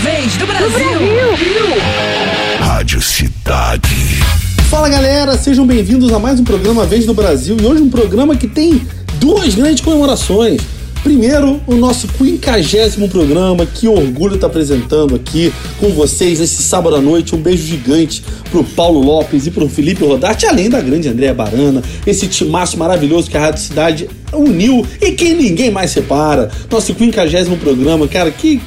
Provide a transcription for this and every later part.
vez do Brasil. Brasil. Rádio Cidade. Fala galera, sejam bem-vindos a mais um programa Vez do Brasil e hoje um programa que tem duas grandes comemorações. Primeiro, o nosso quinquagésimo programa, que orgulho estar tá apresentando aqui com vocês nesse sábado à noite. Um beijo gigante pro Paulo Lopes e pro Felipe Rodarte, além da grande Andréa Barana, esse timaço maravilhoso que a Rádio Cidade uniu e que ninguém mais separa. Nosso quinquagésimo programa, cara, que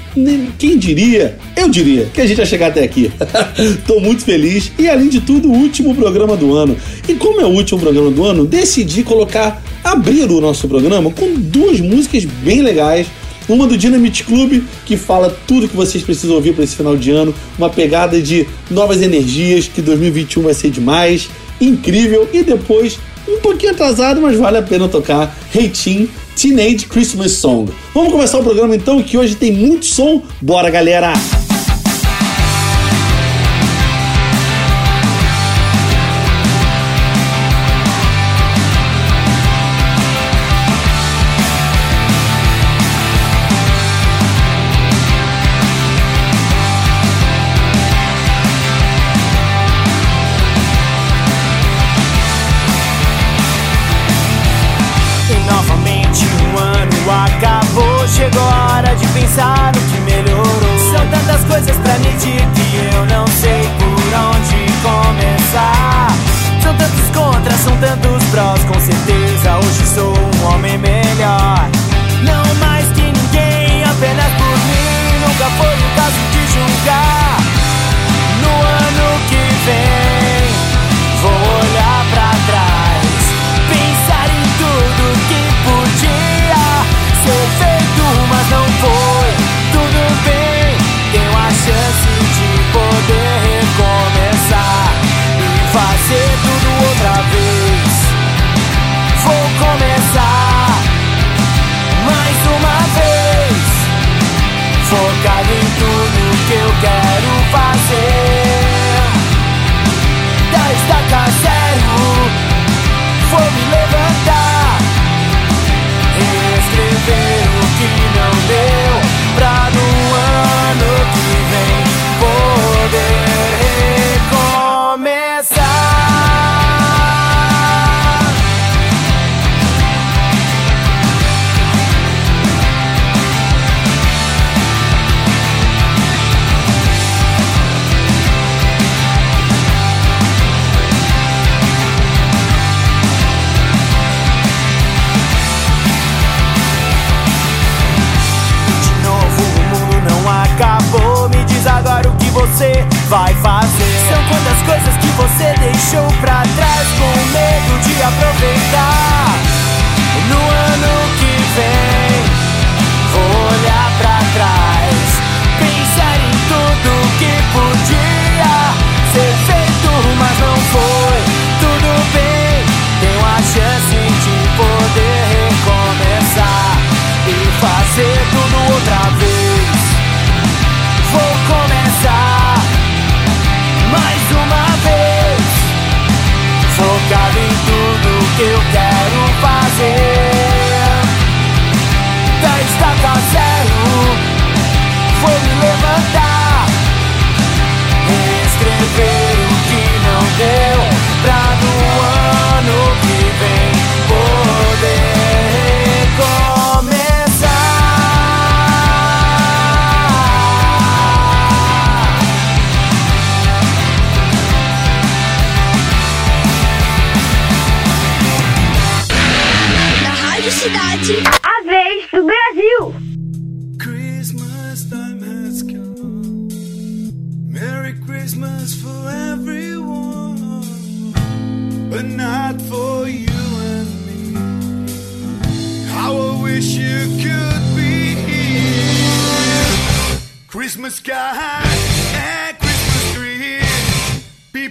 quem diria? Eu diria que a gente ia chegar até aqui. Tô muito feliz e além de tudo, o último programa do ano. E como é o último programa do ano, decidi colocar abrir o nosso programa com duas músicas bem legais. Uma do Dynamite Club, que fala tudo que vocês precisam ouvir para esse final de ano. Uma pegada de novas energias, que 2021 vai ser demais. Incrível. E depois, um pouquinho atrasado, mas vale a pena tocar. Reitinho Teenage Christmas Song. Vamos começar o programa então, que hoje tem muito som. Bora, galera! things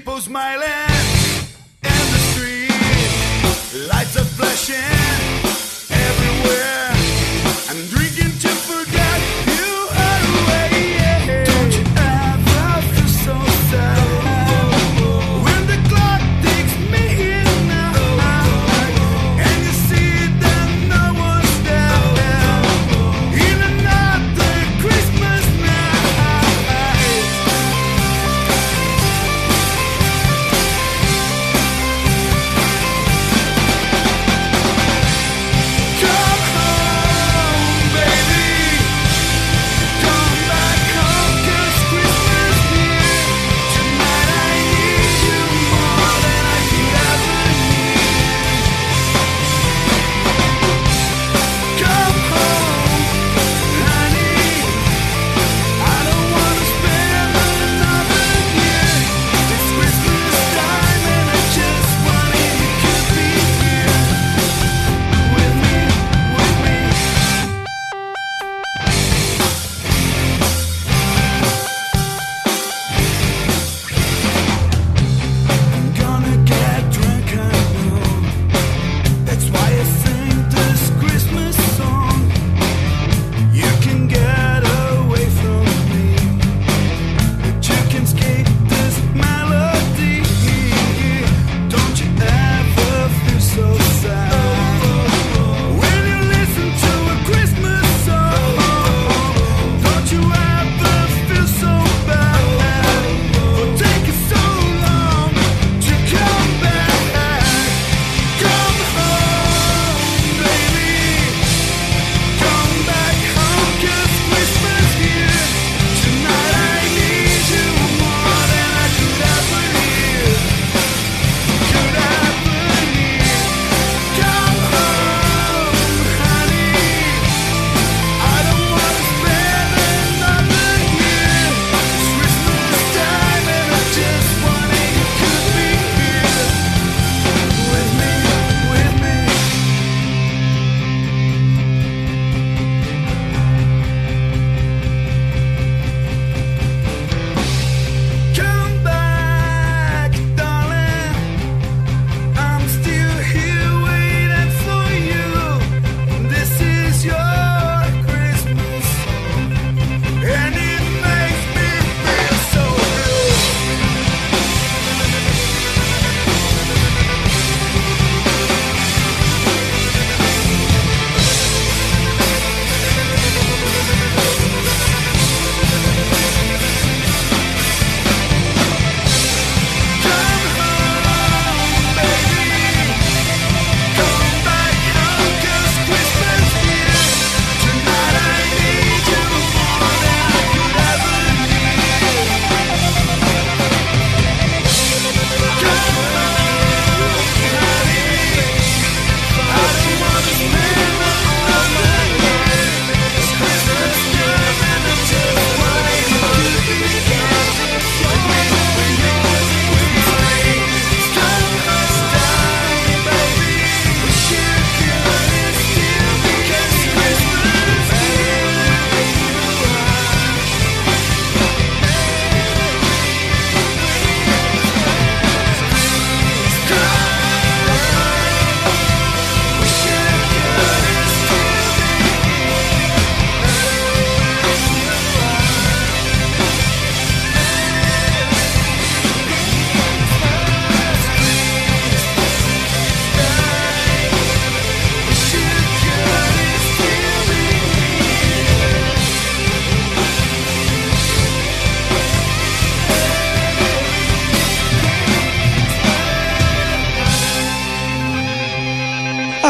people smiling in the street, lights are flashing everywhere.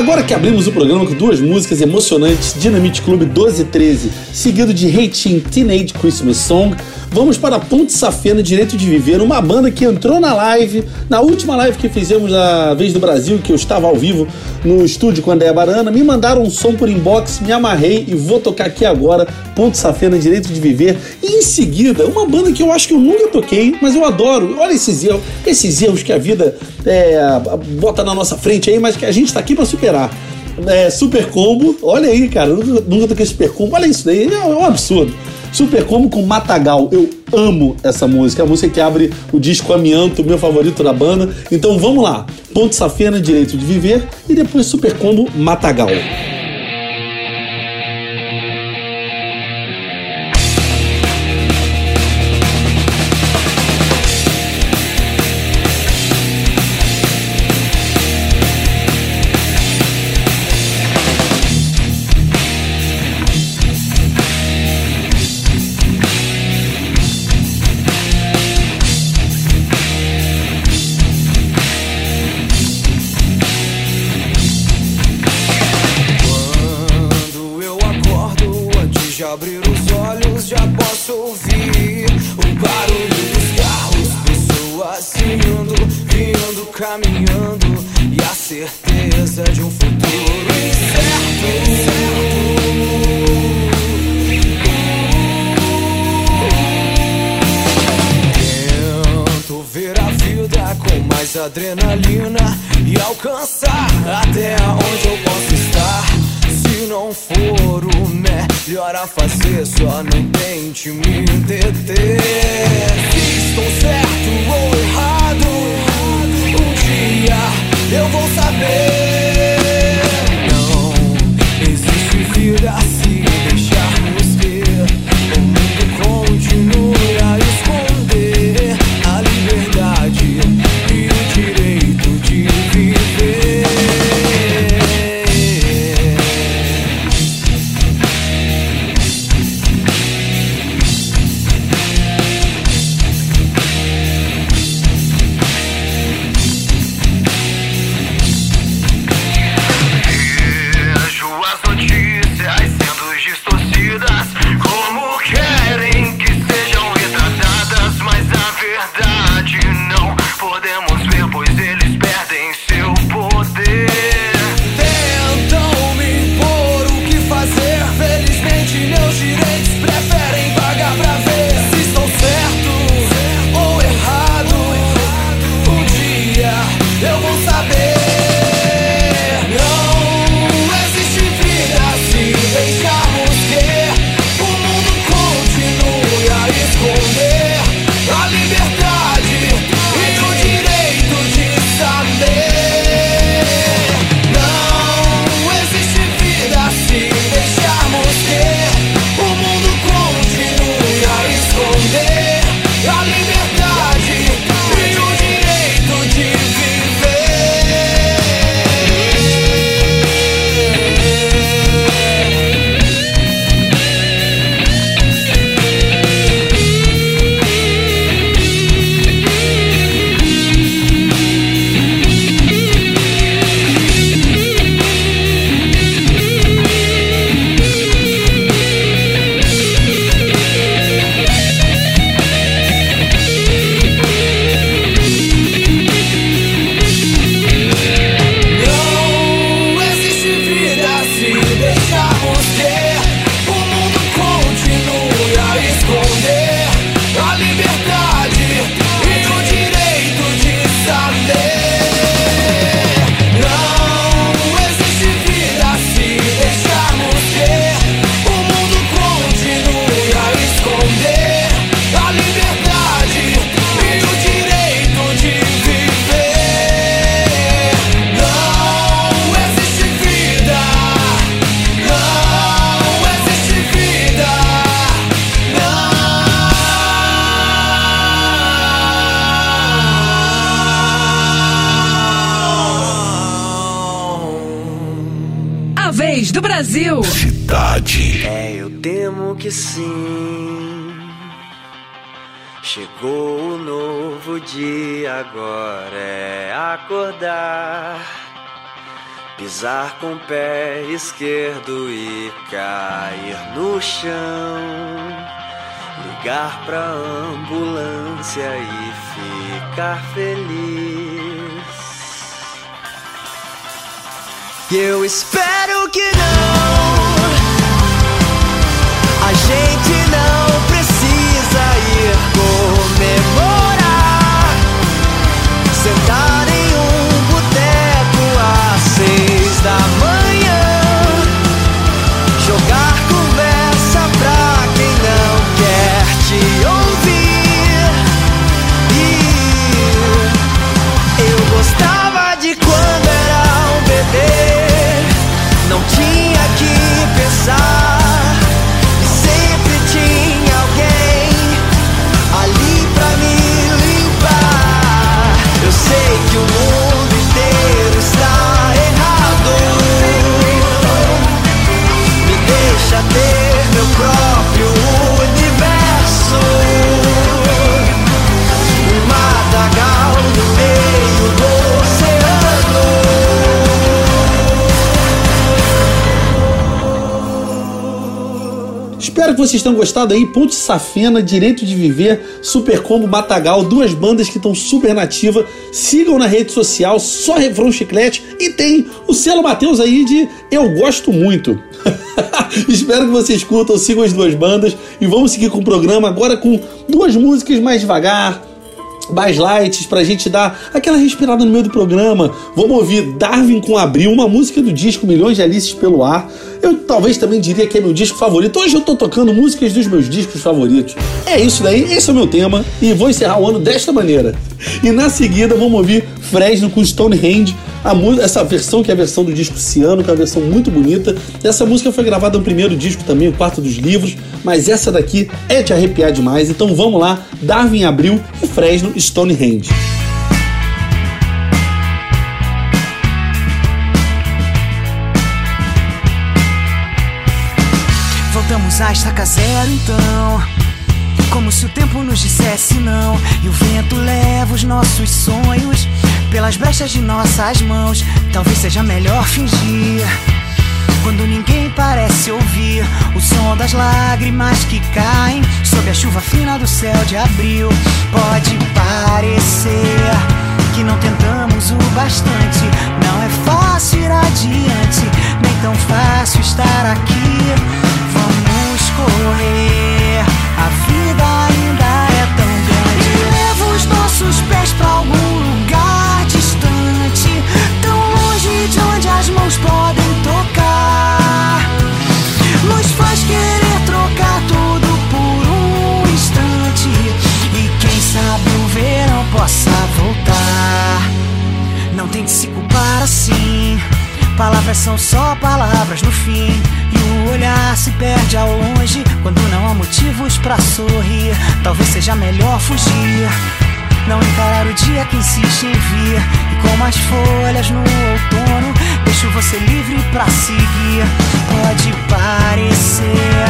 Agora que abrimos o programa com duas músicas emocionantes, Dynamite Club 1213, seguido de Hating Teenage Christmas Song, vamos para Ponte Safena Direito de Viver, uma banda que entrou na live, na última live que fizemos na Vez do Brasil, que eu estava ao vivo no estúdio com a Andréa Barana, me mandaram um som por inbox, me amarrei e vou tocar aqui agora, Ponte Safena Direito de Viver. E em seguida, uma banda que eu acho que eu nunca toquei, mas eu adoro. Olha esses erros, esses erros que a vida é, bota na nossa frente aí, mas que a gente está aqui para superar. É, super Combo, olha aí, cara, nunca, nunca toquei Super Combo, olha isso daí, é um absurdo. Super Combo com Matagal. Eu amo essa música. É a música que abre o disco Amianto, meu favorito da banda. Então vamos lá. Ponte Safena, Direito de Viver e depois Super Combo Matagal. for o melhor a fazer, só não tente me deter. Se estou certo ou errado, um dia eu vou saber. Chegou o novo dia, agora é acordar, pisar com o pé esquerdo e cair no chão ligar pra ambulância e ficar feliz. E eu espero que não, a gente não comemorar, sentar em um boteco às seis da manhã, Espero que vocês tenham gostado aí. Ponte Safena, Direito de Viver, Super Combo Matagal, duas bandas que estão super nativas. Sigam na rede social, só refrão chiclete. E tem o selo Matheus aí de Eu Gosto Muito. Espero que vocês curtam, sigam as duas bandas. E vamos seguir com o programa agora com duas músicas mais devagar mais lights pra gente dar aquela respirada no meio do programa. Vamos ouvir Darwin com Abril, uma música do disco Milhões de Alices pelo Ar. Eu talvez também diria que é meu disco favorito. Hoje eu tô tocando músicas dos meus discos favoritos. É isso daí, esse é o meu tema e vou encerrar o ano desta maneira. E na seguida vamos ouvir Fresno com Stonehenge, a essa versão que é a versão do disco Ciano, que é uma versão muito bonita. Essa música foi gravada no primeiro disco também, o quarto dos livros, mas essa daqui é de arrepiar demais. Então vamos lá, Darwin Abril e Fresno Stonehenge. À estaca zero então. Como se o tempo nos dissesse não. E o vento leva os nossos sonhos pelas brechas de nossas mãos. Talvez seja melhor fingir. Quando ninguém parece ouvir o som das lágrimas que caem sob a chuva fina do céu de abril. Pode parecer que não tentamos o bastante. Não é fácil ir adiante, nem tão fácil estar aqui. A vida ainda é tão grande. Leva os nossos pés pra algum lugar distante, tão longe de onde as mãos podem tocar. Nos faz querer trocar tudo por um instante. E quem sabe o verão possa voltar. Não tente se culpar assim. Palavras são só palavras no fim. O olhar se perde ao longe quando não há motivos pra sorrir. Talvez seja melhor fugir. Não encarar o dia que insiste em vir. E como as folhas no outono, deixo você livre pra seguir. Pode parecer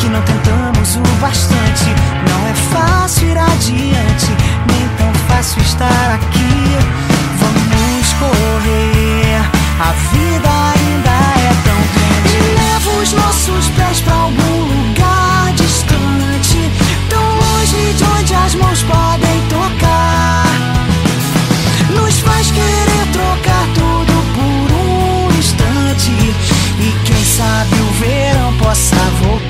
que não tentamos o bastante. Não é fácil ir adiante, nem tão fácil estar aqui. Vamos correr, a vida ainda é pés pra algum lugar distante, tão longe de onde as mãos podem tocar. Nos faz querer trocar tudo por um instante. E quem sabe o verão possa voltar.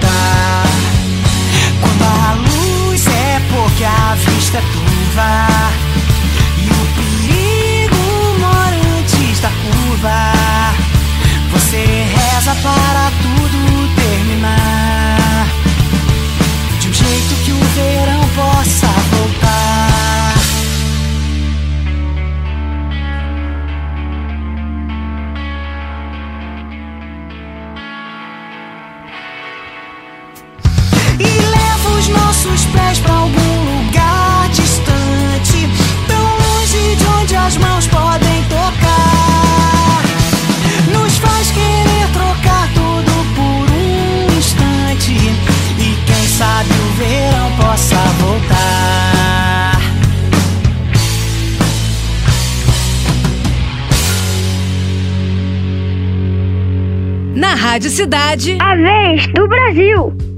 Pés pra algum lugar distante, tão longe de onde as mãos podem tocar. Nos faz querer trocar tudo por um instante. E quem sabe o verão possa voltar. Rádio Cidade. A vez do Brasil.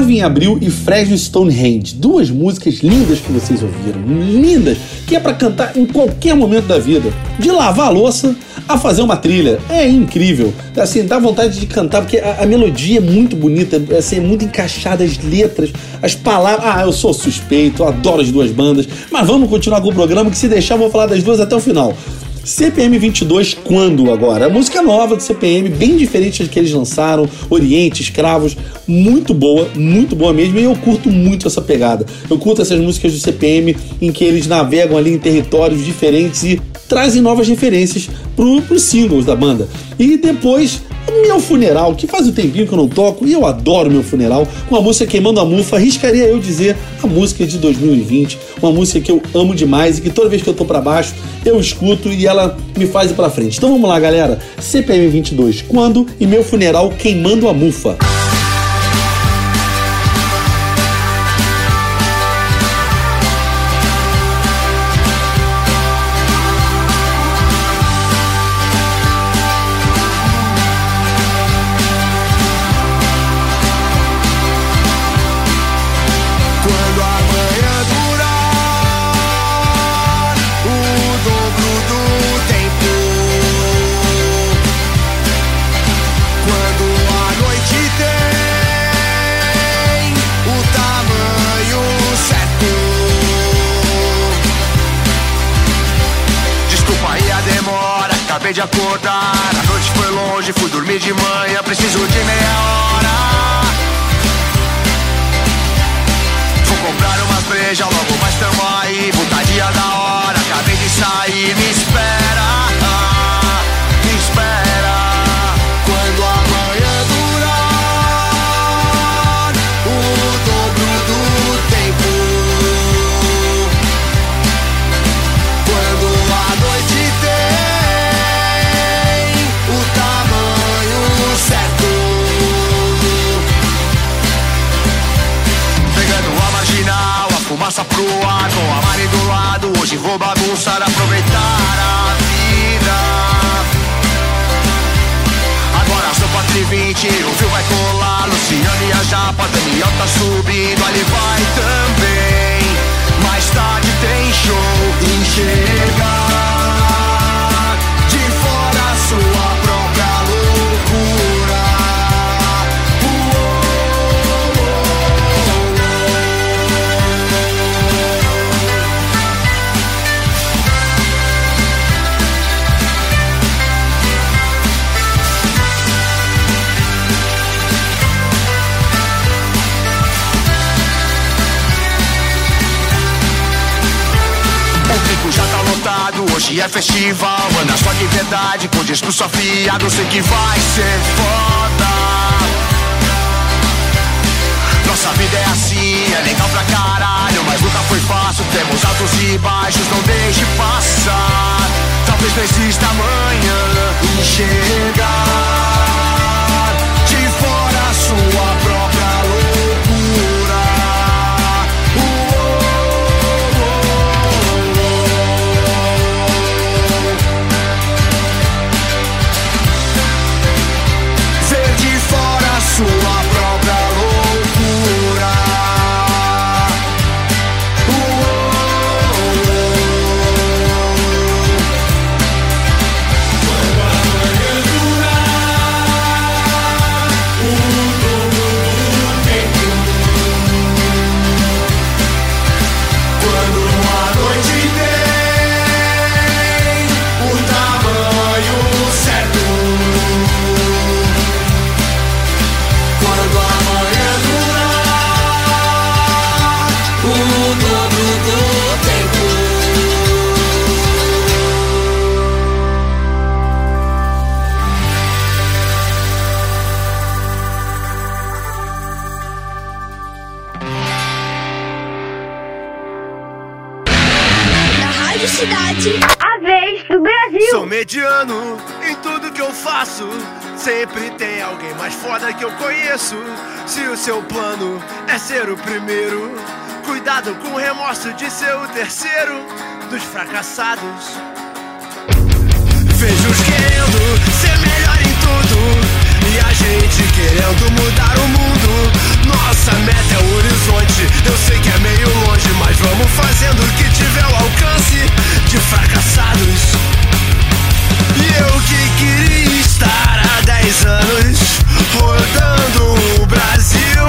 Marvin Abril e Fresno Stonehenge, duas músicas lindas que vocês ouviram, lindas, que é para cantar em qualquer momento da vida, de lavar a louça a fazer uma trilha. É incrível. Assim, dá vontade de cantar, porque a, a melodia é muito bonita, assim, é muito encaixada, as letras, as palavras. Ah, eu sou suspeito, adoro as duas bandas. Mas vamos continuar com o programa, que se deixar, eu vou falar das duas até o final. CPM 22 quando agora? A música nova do CPM, bem diferente de que eles lançaram, Oriente, Escravos, muito boa, muito boa mesmo, e eu curto muito essa pegada. Eu curto essas músicas do CPM em que eles navegam ali em territórios diferentes e trazem novas referências para os singles da banda. E depois Meu Funeral, que faz o um tempinho que eu não toco e eu adoro Meu Funeral. Uma música queimando a mufa, arriscaria eu dizer a música de 2020. Uma música que eu amo demais e que toda vez que eu tô para baixo eu escuto e ela me faz ir pra frente. Então vamos lá, galera. CPM 22, quando e Meu Funeral queimando a mufa. De acordar. A noite foi longe, fui dormir de manhã, preciso de meia hora. Vou comprar umas brejas, logo mais tamo aí. Putaria da hora, acabei de sair, me espera. Bagunçar, aproveitar a vida. Agora sou 4 e 20, o fio vai colar. Luciano e a Japa, Daniel tá subindo, ali vai também. Mais tarde tem show e hoje é festival. Anda só de verdade, com discurso afiado, sei que vai ser foda. Nossa vida é assim, é legal pra caralho, mas nunca foi fácil. Temos altos e baixos, não deixe passar. Talvez não exista amanhã enxergar de fora sua Rádio Cidade. A vez do Brasil. Sou mediano em tudo que eu faço. Sempre tem alguém mais foda que eu conheço. Se o seu plano é ser o primeiro, cuidado com o remorso de ser o terceiro dos fracassados. Vejo os querendo ser melhor em tudo. E a gente querendo mudar o mundo. Nossa meta é o horizonte. Eu sei que é meio longe, mas vamos fazendo o que tiver ao alcance de fracassados. E eu que queria estar há 10 anos rodando o Brasil.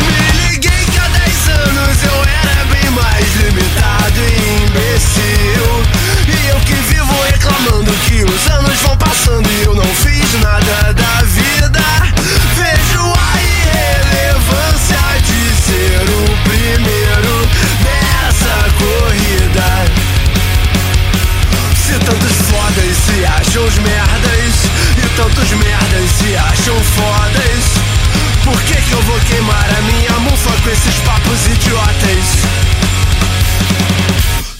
Me liguei que há 10 anos eu era bem mais limitado e imbecil. E eu que vivo reclamando que os anos vão passando e tantos merdas e tantos merdas se acham fodas. Por que que eu vou queimar a minha mufa com esses papos idiotas?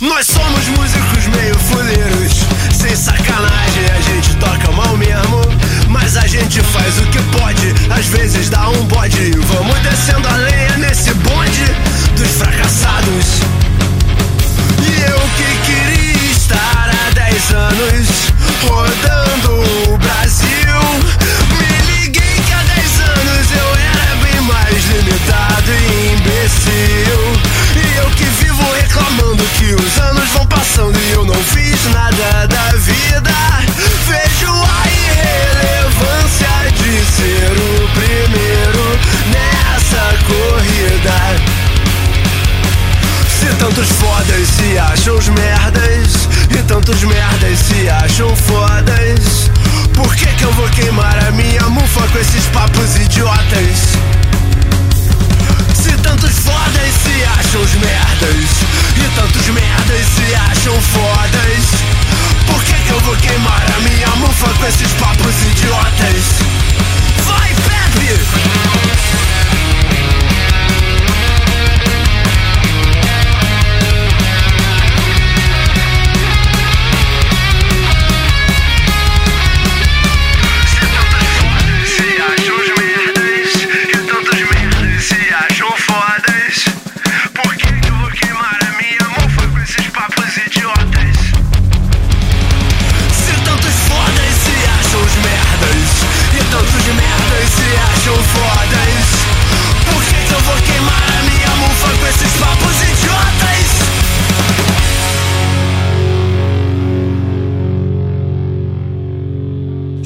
Nós somos músicos meio fuleiros, sem sacanagem a gente toca mal mesmo. Mas a gente faz o que pode, às vezes dá um bode e vamos descendo a lenha nesse bonde dos fracassados. E eu que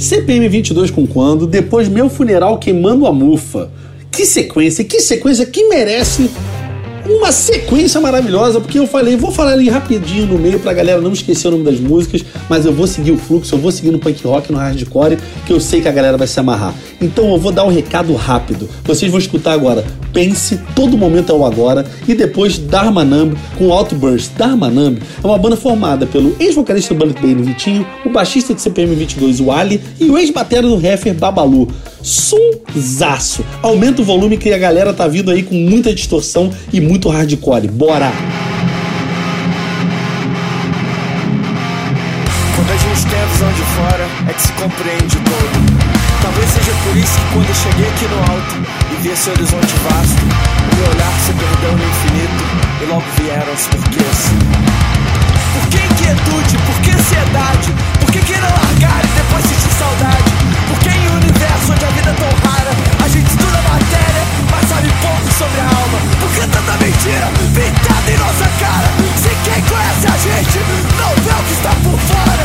CPM 22 com quando, depois meu funeral queimando a mufa. Que sequência, que sequência que merece uma sequência maravilhosa, porque eu falei, vou falar ali rapidinho no meio pra galera não esquecer o nome das músicas, mas eu vou seguir o fluxo, eu vou seguir no punk rock, no hardcore, que eu sei que a galera vai se amarrar. Então eu vou dar um recado rápido. Vocês vão escutar agora Pense, Todo Momento é o Agora, e depois Dharmanamb com Outburst. Dharmanamb é uma banda formada pelo ex-vocalista do Bullet Bane Vitinho, o baixista de CPM 22, o Ali, e o ex-batera do Heffer, Babalu. Sonsaço! Aumenta o volume que a galera tá vindo aí com muita distorção e muito hardcore. Bora! Quando a gente tem a visão de fora, é que se compreende o todo. Talvez seja por isso que quando eu cheguei aqui no alto e vi esse horizonte vasto, o meu olhar se perdeu no infinito e logo vieram os porquês. Por que inquietude? Por que ansiedade? Por que querer largar e depois sentir saudade? Tão rara, a gente estuda matéria, mas sabe pouco sobre a alma? Por que tanta mentira pintada em nossa cara? Se quem conhece a gente não vê o que está por fora,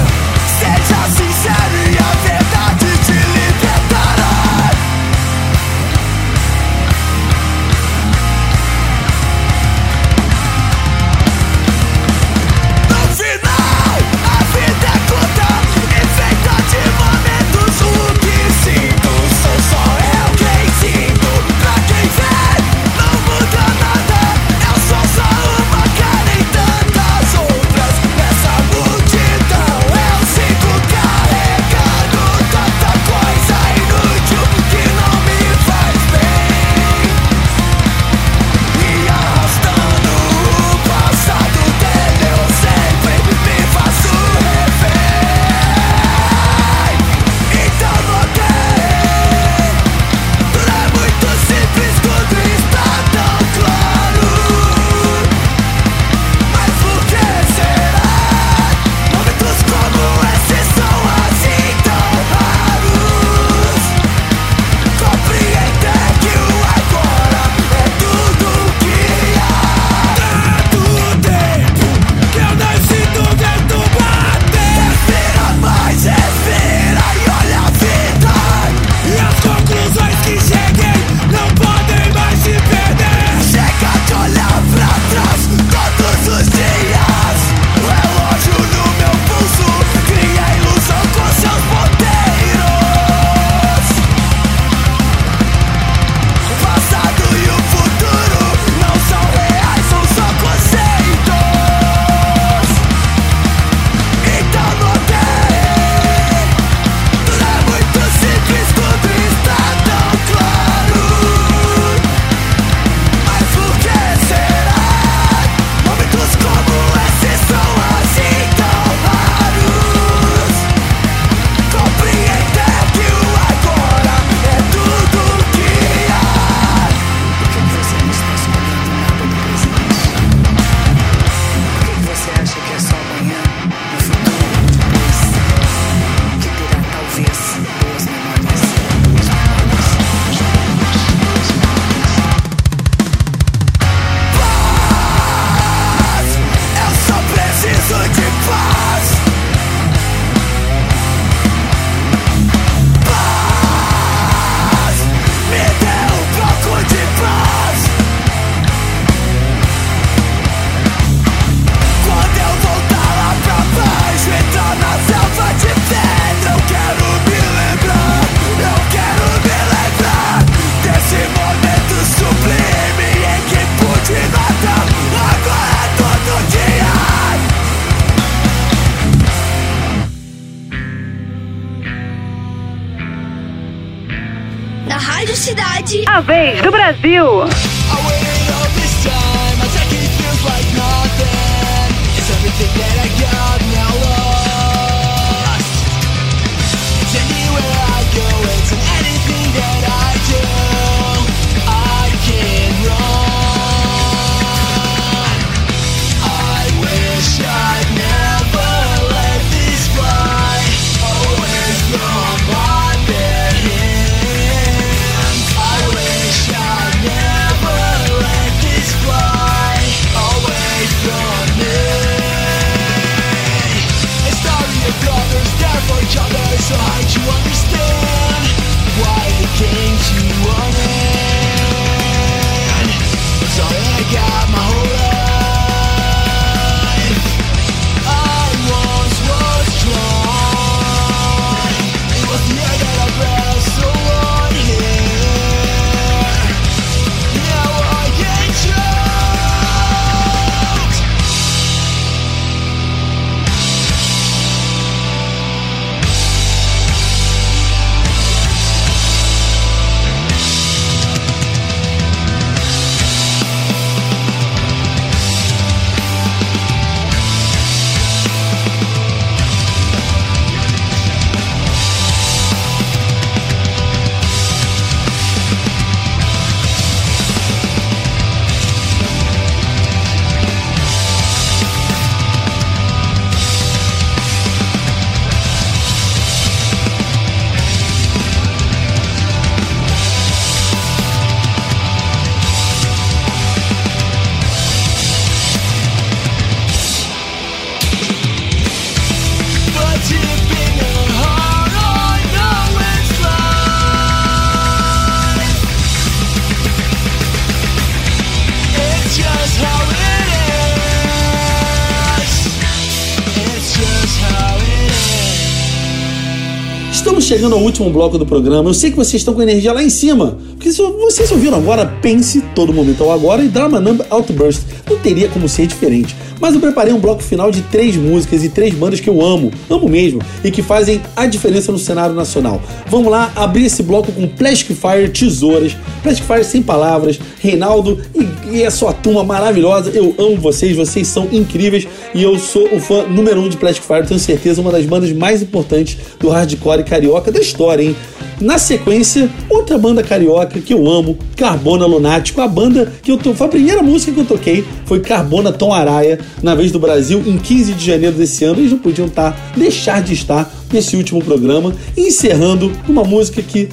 chegando ao último bloco do programa. Eu sei que vocês estão com energia lá em cima. Porque se vocês ouviram agora, pense todo momento ao agora e Drama Number Outburst. Não teria como ser diferente. Mas eu preparei um bloco final de três músicas e três bandas que eu amo, amo mesmo, e que fazem a diferença no cenário nacional. Vamos lá abrir esse bloco com Plastic Fire Tesouras, Plastic Fire sem palavras, Reinaldo e, e a sua turma maravilhosa. Eu amo vocês, vocês são incríveis e eu sou o fã número um de Plastic Fire, tenho certeza, uma das bandas mais importantes do hardcore carioca da história, hein? Na sequência, outra banda carioca que eu amo, Carbona Lunático, a banda que eu to... foi a primeira música que eu toquei, foi Carbona Tom Araia, na vez do Brasil, em 15 de janeiro desse ano. Eles não podiam estar, deixar de estar nesse último programa, encerrando uma música que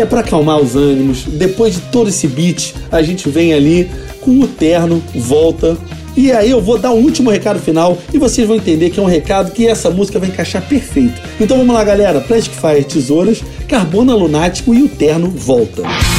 é para acalmar os ânimos. Depois de todo esse beat, a gente vem ali com o terno, volta. E aí eu vou dar um último recado final e vocês vão entender que é um recado que essa música vai encaixar perfeito. Então vamos lá, galera. Plastic Fire Tesouras, Carbona Lunático e o terno volta. A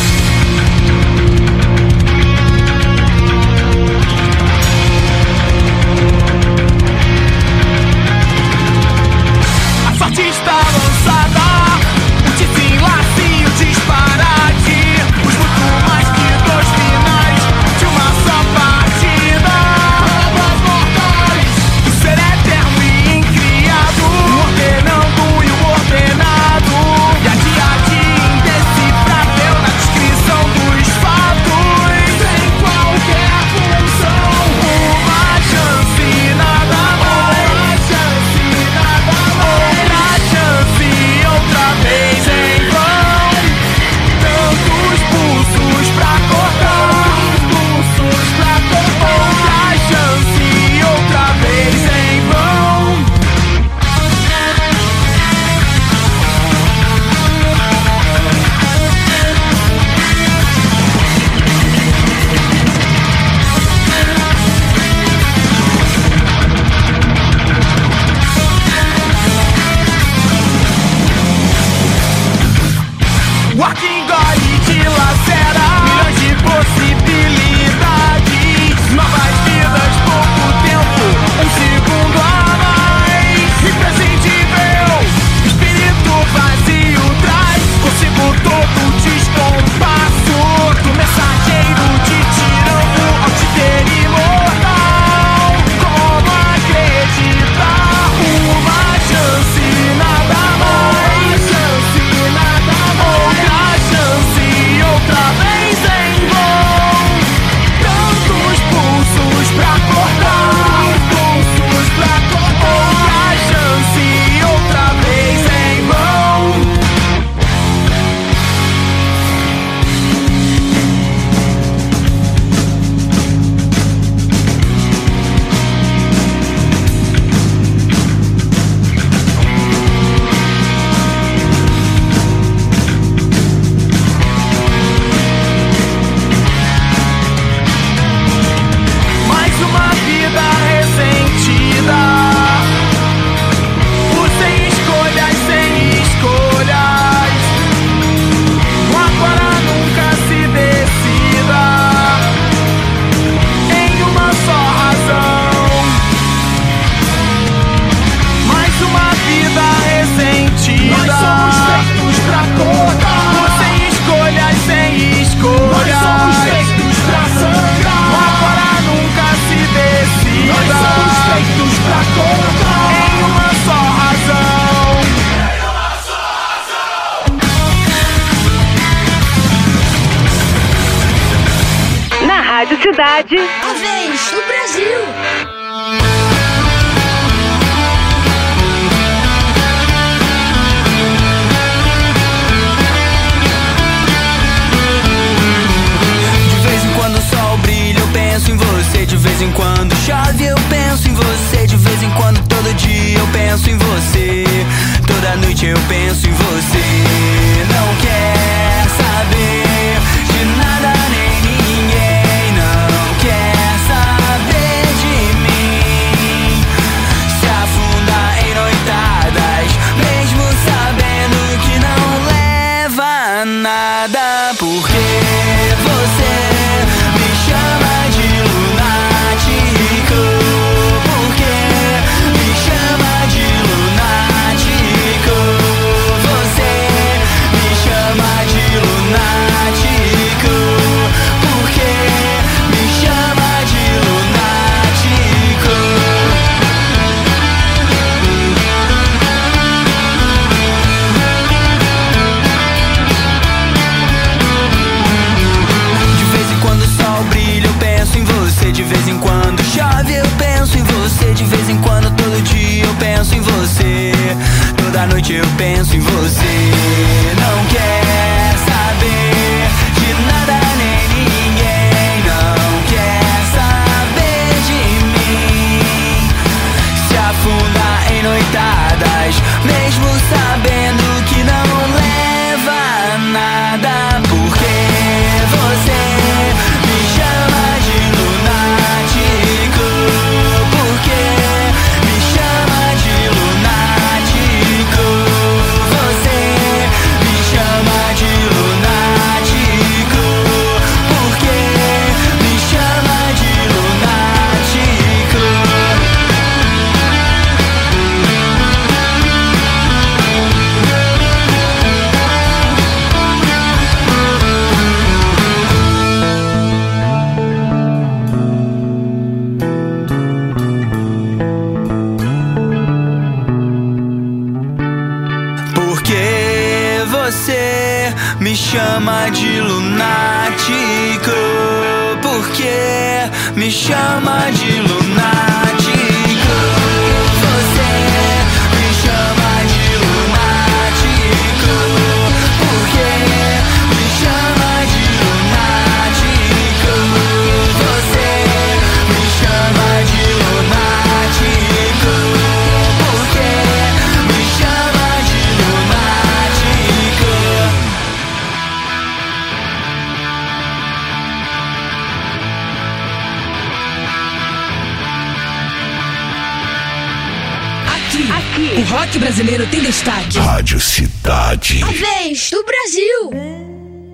Vem,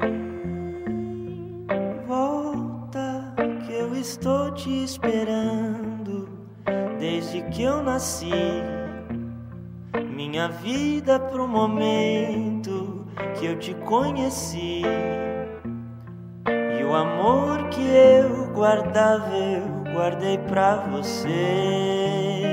volta, que eu estou te esperando. Desde que eu nasci, minha vida é pro momento que eu te conheci. E o amor que eu guardava, eu guardei pra você.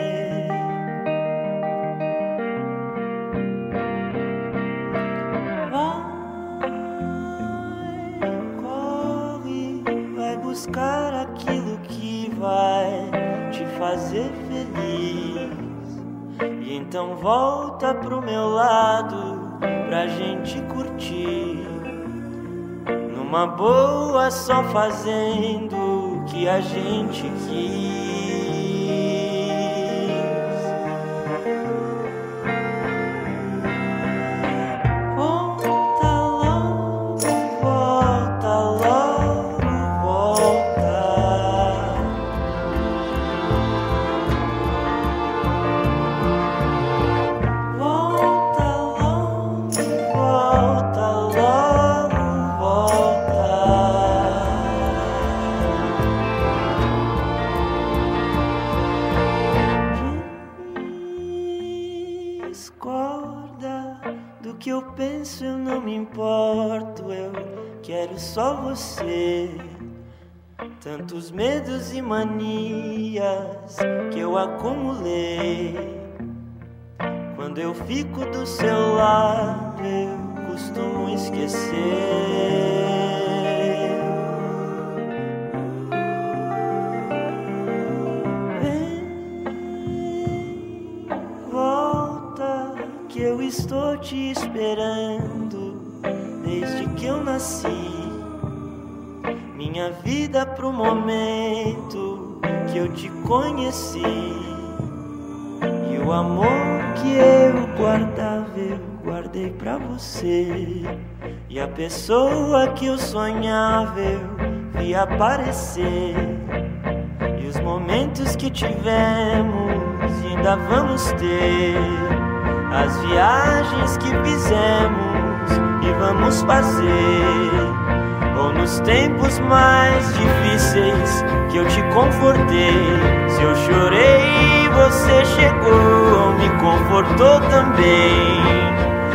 volta pro meu lado pra gente curtir. Numa boa, só fazendo o que a gente quis. só você. Tantos medos e manias que eu acumulei. Quando eu fico do seu lado, eu costumo esquecer. estou te esperando desde que eu nasci. Vida pro momento que eu te conheci. E o amor que eu guardava, eu guardei pra você. E a pessoa que eu sonhava, eu vi aparecer. E os momentos que tivemos e ainda vamos ter. As viagens que fizemos e vamos fazer. Ou nos tempos mais difíceis que eu te confortei. Se eu chorei, você chegou, me confortou também.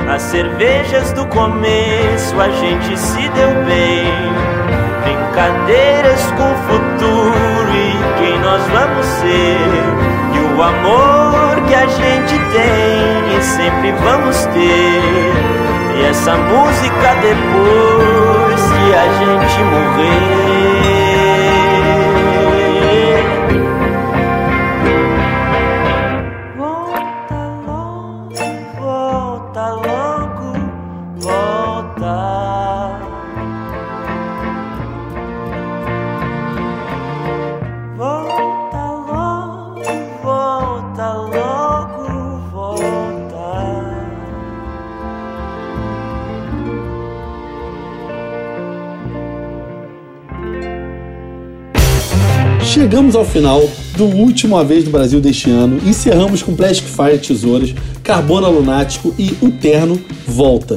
As cervejas do começo a gente se deu bem. Brincadeiras com o futuro e quem nós vamos ser. E o amor que a gente tem e sempre vamos ter. E essa música depois que a gente morrer. Chegamos ao final do último A Vez do Brasil deste ano. Encerramos com Plastic Fire Tesouras, Carbona Lunático e O Terno Volta.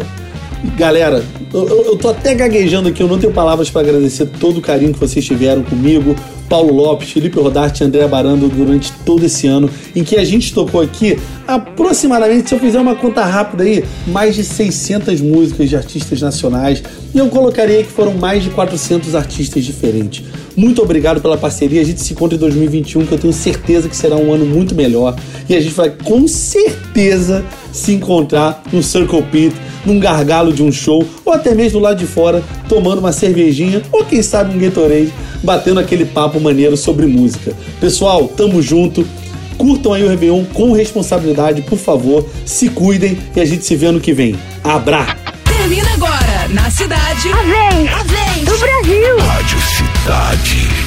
Galera, eu, eu- tô até gaguejando aqui, eu não tenho palavras para agradecer todo o carinho que vocês tiveram comigo, Paulo Lopes, Felipe Rodarte e André Barando durante todo esse ano, em que a gente tocou aqui aproximadamente, se eu fizer uma conta rápida aí, mais de 600 músicas de artistas nacionais, e eu colocaria que foram mais de 400 artistas diferentes. Muito obrigado pela parceria, a gente se encontra em 2021, que eu tenho certeza que será um ano muito melhor, e a gente vai com certeza se encontrar no Circle Pit, num gargalo de um show, ou até mesmo lá de fora, tomando uma cervejinha, ou quem sabe um Gatorade, batendo aquele papo maneiro sobre música. Pessoal, tamo junto. Curtam aí o Réveillon com responsabilidade, por favor. Se cuidem e a gente se vê ano que vem. Abra! Termina agora, na cidade. A vez, a vez do Brasil. Rádio Cidade.